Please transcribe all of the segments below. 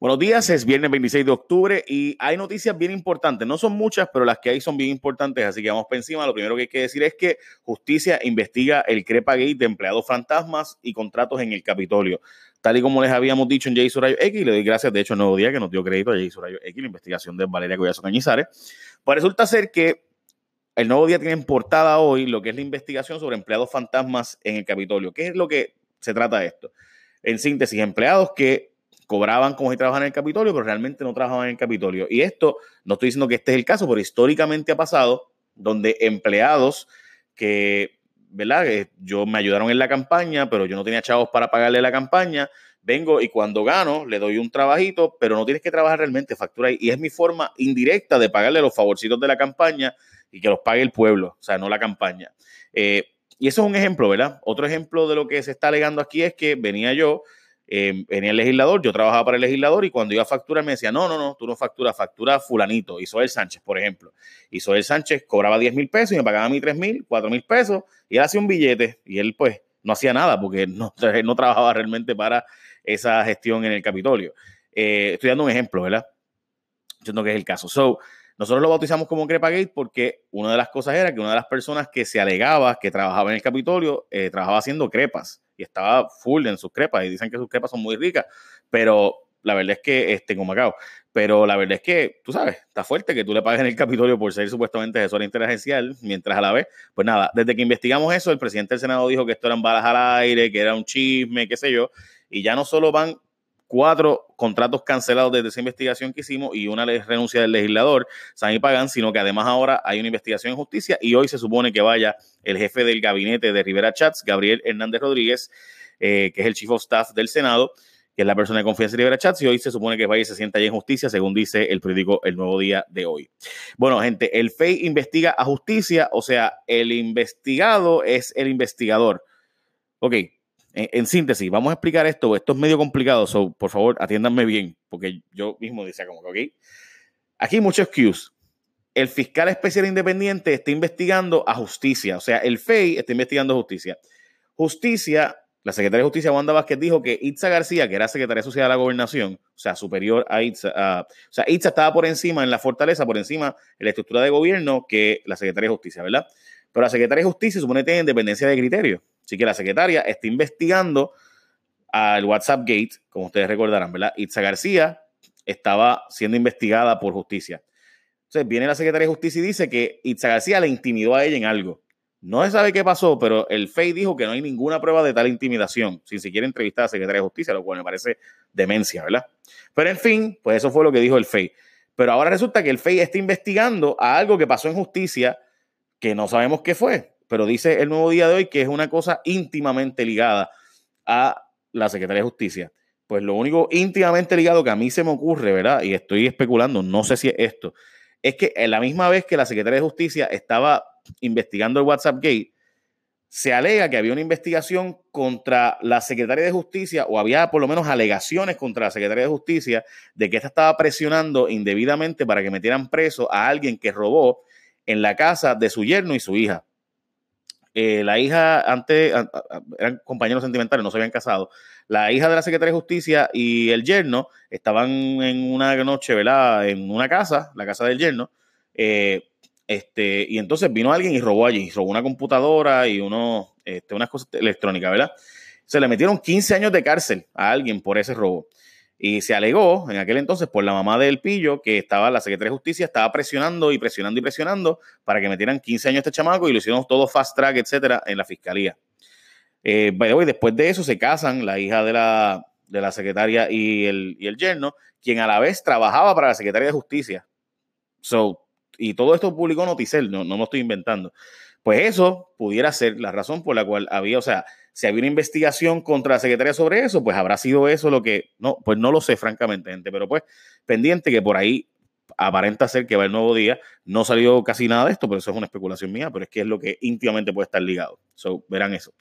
Buenos días, es viernes 26 de octubre y hay noticias bien importantes. No son muchas, pero las que hay son bien importantes, así que vamos por encima. Lo primero que hay que decir es que Justicia investiga el Crepa Gate de empleados fantasmas y contratos en el Capitolio. Tal y como les habíamos dicho en Jay Surayo X, le doy gracias, de hecho, el nuevo día que nos dio crédito a Jay Surayo X, la investigación de Valeria Collazo Cañizares. Pues resulta ser que el nuevo día tiene en portada hoy lo que es la investigación sobre empleados fantasmas en el Capitolio. ¿Qué es lo que se trata esto? En síntesis, empleados que cobraban como si trabajaban en el Capitolio, pero realmente no trabajaban en el Capitolio. Y esto, no estoy diciendo que este es el caso, pero históricamente ha pasado donde empleados que, ¿verdad? Yo me ayudaron en la campaña, pero yo no tenía chavos para pagarle la campaña. Vengo y cuando gano le doy un trabajito, pero no tienes que trabajar realmente, factura. Y es mi forma indirecta de pagarle los favorcitos de la campaña y que los pague el pueblo, o sea, no la campaña. Eh, y eso es un ejemplo, ¿verdad? Otro ejemplo de lo que se está alegando aquí es que venía yo, eh, venía el legislador, yo trabajaba para el legislador y cuando iba a facturar me decía, no, no, no, tú no facturas, factura fulanito, Isoel Sánchez, por ejemplo. Isoel Sánchez cobraba 10 mil pesos y me pagaba a mí 3 mil, 4 mil pesos y él hacía un billete y él pues no hacía nada porque no, no trabajaba realmente para esa gestión en el Capitolio. Eh, estoy dando un ejemplo, ¿verdad? Entiendo que es el caso. So, nosotros lo bautizamos como Crepagate porque una de las cosas era que una de las personas que se alegaba que trabajaba en el Capitolio eh, trabajaba haciendo crepas y estaba full en sus crepas y dicen que sus crepas son muy ricas, pero la verdad es que, este, como Macao, pero la verdad es que, tú sabes, está fuerte que tú le pagues en el Capitolio por ser supuestamente asesor interagencial, mientras a la vez, pues nada, desde que investigamos eso, el presidente del Senado dijo que esto eran balas al aire, que era un chisme, qué sé yo, y ya no solo van cuatro contratos cancelados desde esa investigación que hicimos y una renuncia del legislador, Sami Pagan, sino que además ahora hay una investigación en justicia y hoy se supone que vaya el jefe del gabinete de Rivera Chats, Gabriel Hernández Rodríguez, eh, que es el chief of staff del Senado, que es la persona de confianza de Rivera Chats, y hoy se supone que vaya y se sienta allí en justicia, según dice el periódico El Nuevo Día de hoy. Bueno, gente, el FEI investiga a justicia, o sea, el investigado es el investigador. Ok, en, síntesis, vamos a explicar esto. Esto es medio complicado, so, por favor, atiéndanme bien, porque yo mismo decía como que, ok. Aquí hay muchos cues. El fiscal especial independiente está investigando a justicia, o sea, el FEI está investigando a justicia. Justicia, la secretaria de Justicia, Wanda Vázquez, dijo que Itza García, que era secretaria social de la gobernación, o sea, superior a Itza, o sea, Itza estaba por encima en la fortaleza, por encima en la estructura de gobierno que la secretaria de Justicia, ¿verdad? Pero la secretaria de Justicia supone que tiene independencia de criterio. Así que la secretaria está investigando al WhatsApp Gate, como ustedes recordarán, ¿verdad? Itza García estaba siendo investigada por justicia. Entonces viene la secretaria de justicia y dice que Itza García le intimidó a ella en algo. No se sabe qué pasó, pero el FEI dijo que no hay ninguna prueba de tal intimidación, sin siquiera entrevistar a la secretaria de justicia, lo cual me parece demencia, ¿verdad? Pero en fin, pues eso fue lo que dijo el FEI. Pero ahora resulta que el FEI está investigando a algo que pasó en justicia que no sabemos qué fue pero dice el nuevo día de hoy que es una cosa íntimamente ligada a la Secretaría de Justicia. Pues lo único íntimamente ligado que a mí se me ocurre, ¿verdad? Y estoy especulando, no sé si es esto, es que en la misma vez que la Secretaría de Justicia estaba investigando el WhatsApp Gate, se alega que había una investigación contra la Secretaría de Justicia, o había por lo menos alegaciones contra la Secretaría de Justicia, de que ésta estaba presionando indebidamente para que metieran preso a alguien que robó en la casa de su yerno y su hija. Eh, la hija, antes eran compañeros sentimentales, no se habían casado. La hija de la secretaria de Justicia y el yerno estaban en una noche, ¿verdad? En una casa, la casa del yerno. Eh, este, y entonces vino alguien y robó allí, robó una computadora y uno, este, unas cosas electrónicas, ¿verdad? Se le metieron 15 años de cárcel a alguien por ese robo. Y se alegó en aquel entonces por la mamá del pillo que estaba, la Secretaría de Justicia estaba presionando y presionando y presionando para que metieran 15 años este chamaco y lo hicieron todo fast track, etcétera, en la fiscalía. Eh, después de eso se casan la hija de la, de la secretaria y el, y el yerno, quien a la vez trabajaba para la Secretaría de Justicia. So, y todo esto publicó Noticel, no, no me estoy inventando. Pues eso pudiera ser la razón por la cual había, o sea, si había una investigación contra la secretaria sobre eso, pues habrá sido eso lo que, no, pues no lo sé francamente, gente, pero pues pendiente que por ahí aparenta ser que va el nuevo día, no salió casi nada de esto, pero eso es una especulación mía, pero es que es lo que íntimamente puede estar ligado. So, verán eso.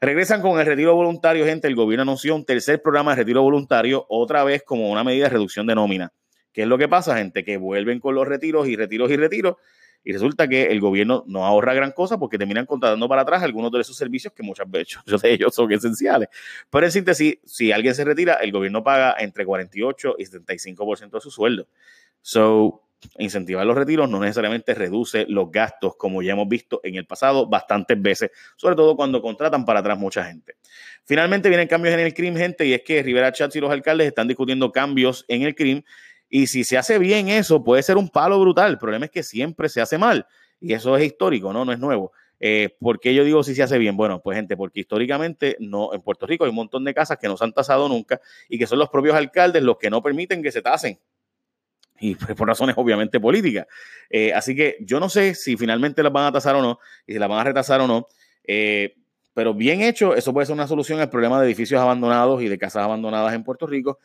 Regresan con el retiro voluntario, gente. El gobierno anunció un tercer programa de retiro voluntario, otra vez como una medida de reducción de nómina. ¿Qué es lo que pasa, gente? Que vuelven con los retiros y retiros y retiros y resulta que el gobierno no ahorra gran cosa porque terminan contratando para atrás algunos de esos servicios que muchas veces de ellos son esenciales. Pero en síntesis, si alguien se retira, el gobierno paga entre 48 y 75% de su sueldo. So, incentivar los retiros no necesariamente reduce los gastos, como ya hemos visto en el pasado bastantes veces, sobre todo cuando contratan para atrás mucha gente. Finalmente vienen cambios en el CRIM, gente, y es que Rivera Chats y los alcaldes están discutiendo cambios en el CRIM y si se hace bien eso, puede ser un palo brutal. El problema es que siempre se hace mal. Y eso es histórico, ¿no? No es nuevo. Eh, ¿Por qué yo digo si se hace bien? Bueno, pues gente, porque históricamente no, en Puerto Rico hay un montón de casas que no se han tasado nunca y que son los propios alcaldes los que no permiten que se tasen. Y pues, por razones obviamente políticas. Eh, así que yo no sé si finalmente las van a tasar o no, y si las van a retasar o no. Eh, pero bien hecho, eso puede ser una solución al problema de edificios abandonados y de casas abandonadas en Puerto Rico,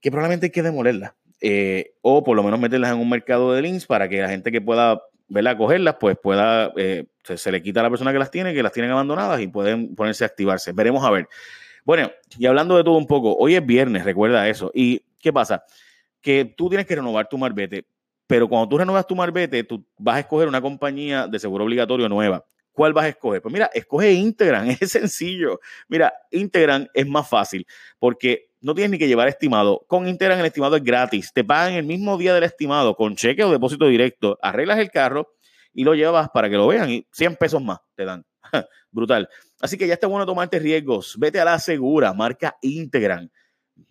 que probablemente hay que demolerlas. Eh, o por lo menos meterlas en un mercado de links para que la gente que pueda verla, cogerlas, pues pueda, eh, se, le quita a la persona que las tiene, que las tienen abandonadas y pueden ponerse a activarse. Veremos a ver. Bueno, y hablando de todo un poco, hoy es viernes, recuerda eso. ¿Y qué pasa? Que tú tienes que renovar tu marbete, pero cuando tú renovas tu marbete, tú vas a escoger una compañía de seguro obligatorio nueva. ¿Cuál vas a escoger? Pues mira, escoge Integran, es sencillo. Mira, Integran es más fácil porque no tienes ni que llevar estimado. Con Interan el estimado es gratis. Te pagan el mismo día del estimado con cheque o depósito directo. Arreglas el carro y lo llevas para que lo vean y 100 pesos más te dan. Brutal. Así que ya está bueno tomarte riesgos. Vete a la segura, marca Integran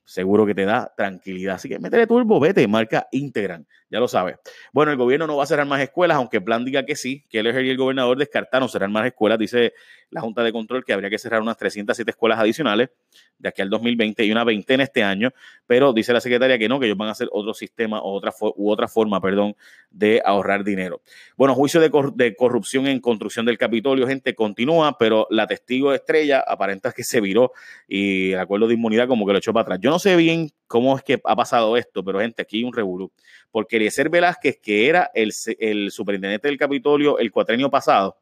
seguro que te da tranquilidad. Así que métele turbo, vete, marca Integran, ya lo sabes. Bueno, el gobierno no va a cerrar más escuelas, aunque el plan diga que sí, que él y el gobernador descartaron cerrar más escuelas, dice la Junta de Control que habría que cerrar unas 307 escuelas adicionales de aquí al 2020 y una veintena este año, pero dice la secretaria que no, que ellos van a hacer otro sistema o otra, u otra forma, perdón, de ahorrar dinero. Bueno, juicio de, de corrupción en construcción del Capitolio, gente, continúa, pero la testigo estrella aparenta que se viró y el acuerdo de inmunidad como que lo echó para atrás. Yo no sé bien cómo es que ha pasado esto, pero gente, aquí hay un revolú. Porque Eliezer Velázquez, que era el, el superintendente del Capitolio el cuatrenio pasado,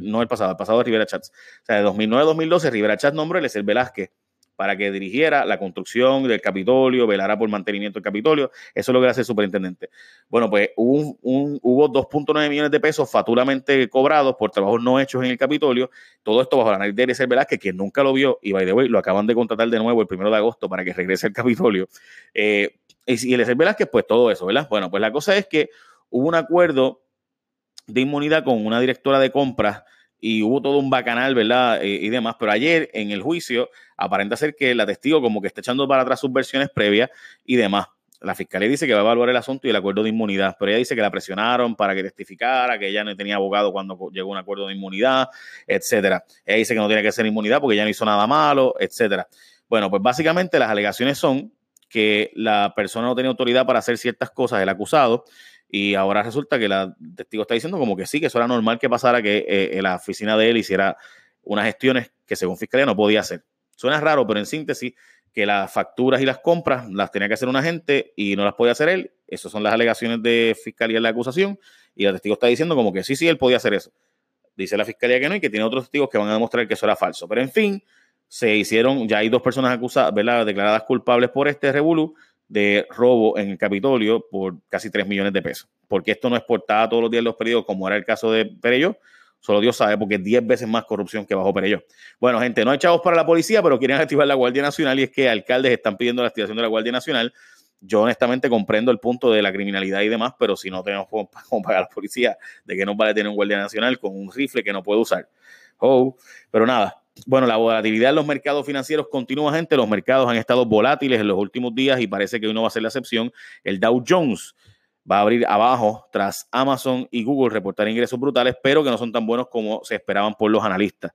no el pasado, el pasado de Rivera Chats. O sea, de 2009 a 2012, Rivera Chats nombró a Eliezer Velázquez para que dirigiera la construcción del Capitolio, velara por mantenimiento del Capitolio. Eso es lo que hace el superintendente. Bueno, pues hubo, un, hubo 2.9 millones de pesos faturamente cobrados por trabajos no hechos en el Capitolio. Todo esto bajo la nariz de Eliezer Velázquez, quien nunca lo vio, y by the way, lo acaban de contratar de nuevo el primero de agosto para que regrese al Capitolio. Eh, y Eliezer Velázquez, pues todo eso, ¿verdad? Bueno, pues la cosa es que hubo un acuerdo de inmunidad con una directora de compras y hubo todo un bacanal, ¿verdad? Eh, y demás. Pero ayer en el juicio aparenta ser que la testigo como que está echando para atrás sus versiones previas y demás. La fiscalía dice que va a evaluar el asunto y el acuerdo de inmunidad, pero ella dice que la presionaron para que testificara, que ella no tenía abogado cuando llegó un acuerdo de inmunidad, etcétera. Ella dice que no tiene que ser inmunidad porque ella no hizo nada malo, etcétera. Bueno, pues básicamente las alegaciones son que la persona no tenía autoridad para hacer ciertas cosas, el acusado, y ahora resulta que la testigo está diciendo como que sí, que eso era normal que pasara, que eh, la oficina de él hiciera unas gestiones que según fiscalía no podía hacer. Suena raro, pero en síntesis, que las facturas y las compras las tenía que hacer un agente y no las podía hacer él. Esas son las alegaciones de fiscalía en la acusación. Y el testigo está diciendo como que sí, sí, él podía hacer eso. Dice la fiscalía que no y que tiene otros testigos que van a demostrar que eso era falso. Pero en fin, se hicieron, ya hay dos personas acusadas, ¿verdad? declaradas culpables por este revolú de robo en el Capitolio por casi 3 millones de pesos. Porque esto no es portada todos los días en los periódicos, como era el caso de Perello. Solo Dios sabe, porque es 10 veces más corrupción que bajo Perello. Bueno, gente, no hay chavos para la policía, pero quieren activar la Guardia Nacional y es que alcaldes están pidiendo la activación de la Guardia Nacional. Yo honestamente comprendo el punto de la criminalidad y demás, pero si no tenemos cómo pagar a la policía, ¿de que nos vale tener un Guardia Nacional con un rifle que no puede usar? Oh, pero nada, bueno, la volatilidad en los mercados financieros continúa, gente. Los mercados han estado volátiles en los últimos días y parece que hoy no va a ser la excepción. El Dow Jones va a abrir abajo tras Amazon y Google reportar ingresos brutales, pero que no son tan buenos como se esperaban por los analistas.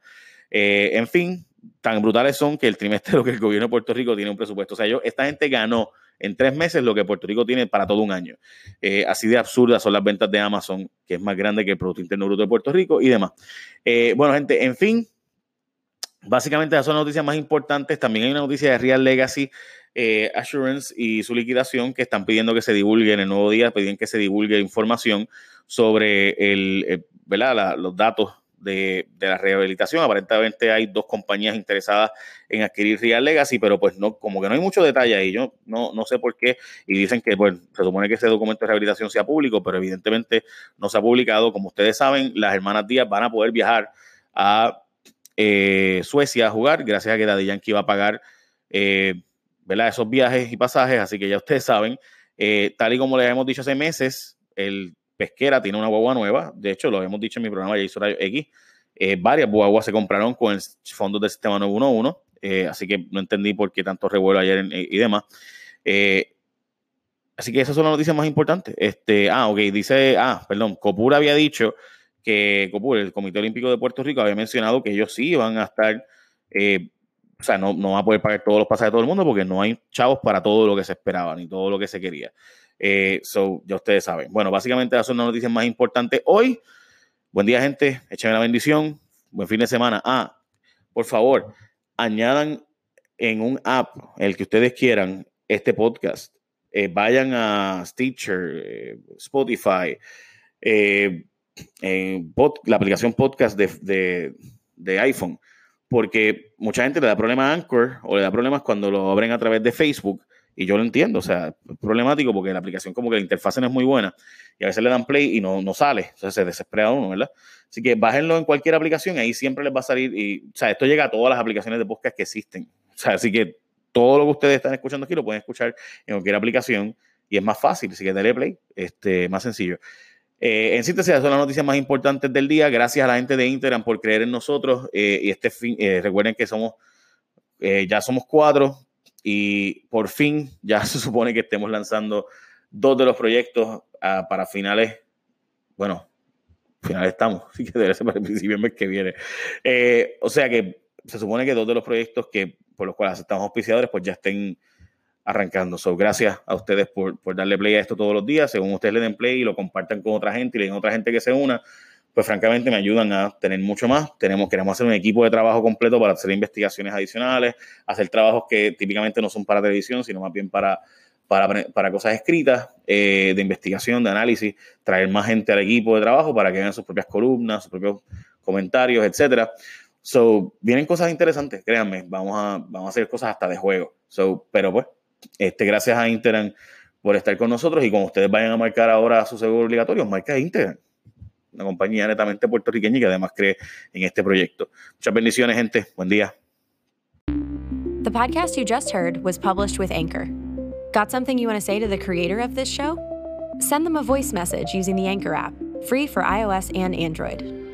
Eh, en fin, tan brutales son que el trimestre que el gobierno de Puerto Rico tiene un presupuesto. O sea, yo, esta gente ganó en tres meses lo que Puerto Rico tiene para todo un año. Eh, así de absurdas son las ventas de Amazon, que es más grande que el Producto Interno Bruto de Puerto Rico y demás. Eh, bueno, gente, en fin, Básicamente esas son las noticias más importantes. También hay una noticia de Real Legacy eh, Assurance y su liquidación que están pidiendo que se divulgue en el nuevo día, piden que se divulgue información sobre el, eh, los datos de, la rehabilitación. Aparentemente hay dos compañías interesadas en adquirir Real Legacy, pero pues no, como que no hay mucho detalle ahí. Yo no, no sé por qué. Y dicen que pues, se supone que ese documento de rehabilitación sea público, pero evidentemente no se ha publicado. Como ustedes saben, las hermanas Díaz van a poder viajar a eh, Suecia a jugar, gracias a que Daddy Yankee va a pagar eh, esos viajes y pasajes. Así que ya ustedes saben, eh, tal y como les hemos dicho hace meses, el Pesquera tiene una guagua nueva. De hecho, lo hemos dicho en mi programa hizo X. Eh, varias guaguas se compraron con el fondo del sistema 911. Eh, así que no entendí por qué tanto revuelo ayer y demás. Así que esas son las noticias más importantes. Este, ah, ok, dice, ah, perdón, Copura había dicho que Copura, el Comité Olímpico de Puerto Rico, había mencionado que ellos sí van a estar, o sea, no, no van a poder pagar todos los pasajes de todo el mundo porque no hay chavos para todo lo que se esperaba ni todo lo que se quería. Eh, so, ya ustedes saben. Bueno, básicamente esas son las noticias más importantes hoy. Buen día, gente. Échame la bendición. Buen fin de semana. Ah, por favor, añadan en un app, el que ustedes quieran, este podcast. Eh, vayan a Stitcher, eh, Spotify, la aplicación podcast de, de, iPhone, porque mucha gente le da problemas a Anchor o le da problemas cuando lo abren a través de Facebook y yo lo entiendo, o sea, es problemático porque la aplicación como que la interfaz no es muy buena y a veces le dan play y no, no sale, sea, se desespera uno, ¿verdad? Así que bájenlo en cualquier aplicación, ahí siempre les va a salir o sea, esto llega a todas las aplicaciones de podcast que existen. O sea, así que todo lo que ustedes están escuchando aquí lo pueden escuchar en cualquier aplicación y es más fácil, así que dale play, este, más sencillo. Eh, en síntesis, esas son las noticias más importantes del día. Gracias a la gente de Instagram por creer en nosotros. Eh, y este fin, eh, recuerden que somos, ya somos cuatro, y por fin ya se supone que estemos lanzando dos de los proyectos ah, para finales, bueno, finales estamos, así que debe ser para el principio del mes que viene. Eh, o sea que se supone que dos de los proyectos que por los cuales estamos auspiciadores pues ya estén arrancando. So, gracias a ustedes por, por darle play a esto todos los días. Según ustedes le den play y lo compartan con otra gente y le den otra gente que se una, pues francamente me ayudan a tener mucho más. Tenemos, queremos hacer un equipo de trabajo completo para hacer investigaciones adicionales, hacer trabajos que típicamente no son para televisión, sino más bien para, para, cosas escritas, eh, de investigación, de análisis, traer más gente al equipo de trabajo para que hagan sus propias columnas, sus propios comentarios, etcétera. So, vienen cosas interesantes, créanme, vamos a, vamos a hacer cosas hasta de juego. So, pero pues, este, gracias a Interan por estar con nosotros y cuando ustedes vayan a marcar ahora su seguro obligatorio, marca Interan una compañía netamente puertorriqueña y que además cree en este proyecto. Muchas bendiciones, gente. Buen día. The podcast you just heard was published with Anchor. Got something you want to say to the creator of this show? Send them a voice message using the Anchor app, free for iOS and Android.